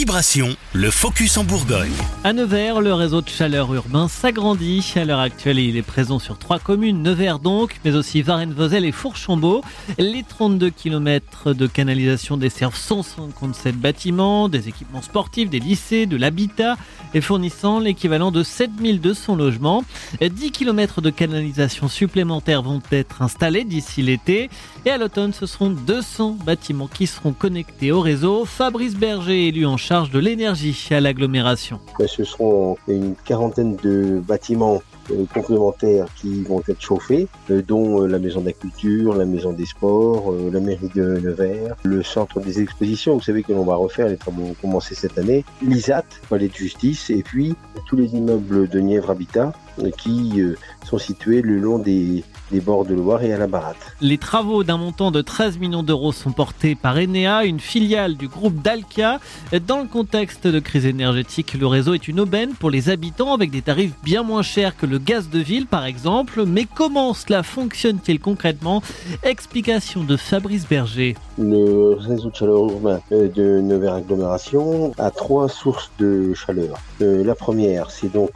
Vibration, le focus en Bourgogne. À Nevers, le réseau de chaleur urbain s'agrandit. À l'heure actuelle, il est présent sur trois communes, Nevers donc, mais aussi Varennes-Vauzelles et Fourchambault. Les 32 km de canalisation desservent 157 bâtiments, des équipements sportifs, des lycées, de l'habitat et fournissant l'équivalent de 7200 logements. 10 km de canalisation supplémentaires vont être installés d'ici l'été. Et à l'automne, ce seront 200 bâtiments qui seront connectés au réseau. Fabrice Berger, élu en de l'énergie à l'agglomération. Ben, ce seront une quarantaine de bâtiments euh, complémentaires qui vont être chauffés, euh, dont euh, la maison de la culture, la maison des sports, la mairie de Nevers, le centre des expositions, vous savez que l'on va refaire, les travaux vont commencer cette année, l'ISAT, palais de justice, et puis tous les immeubles de Nièvre Habitat qui sont situés le long des, bords de Loire et à la Baratte. Les travaux d'un montant de 13 millions d'euros sont portés par Enea, une filiale du groupe Dalkia. Dans le contexte de crise énergétique, le réseau est une aubaine pour les habitants avec des tarifs bien moins chers que le gaz de ville par exemple. Mais comment cela fonctionne-t-il concrètement? Explication de Fabrice Berger. Le réseau de chaleur urbain de Nevers Agglomération a trois sources de chaleur. Euh, la première, c'est donc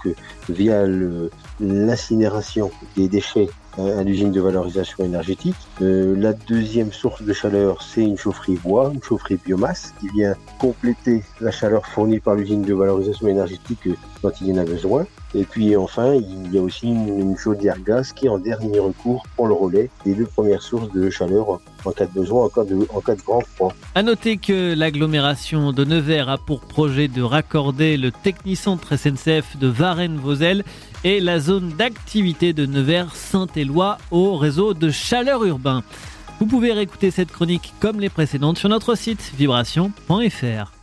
via l'incinération des déchets à l'usine de valorisation énergétique. Euh, la deuxième source de chaleur, c'est une chaufferie bois, une chaufferie biomasse, qui vient compléter la chaleur fournie par l'usine de valorisation énergétique quand il y en a besoin. Et puis enfin, il y a aussi une, chaudière gaz qui en dernier recours pour le relais des deux premières sources de chaleur en cas de besoin, en cas de, en cas de grand froid. À noter que l'agglomération de Nevers a pour projet de raccorder le technicentre SNCF de Varennes-Vauzelles et la zone d'activité de Nevers-Saint-Éloi au réseau de chaleur urbain. Vous pouvez réécouter cette chronique comme les précédentes sur notre site vibration.fr.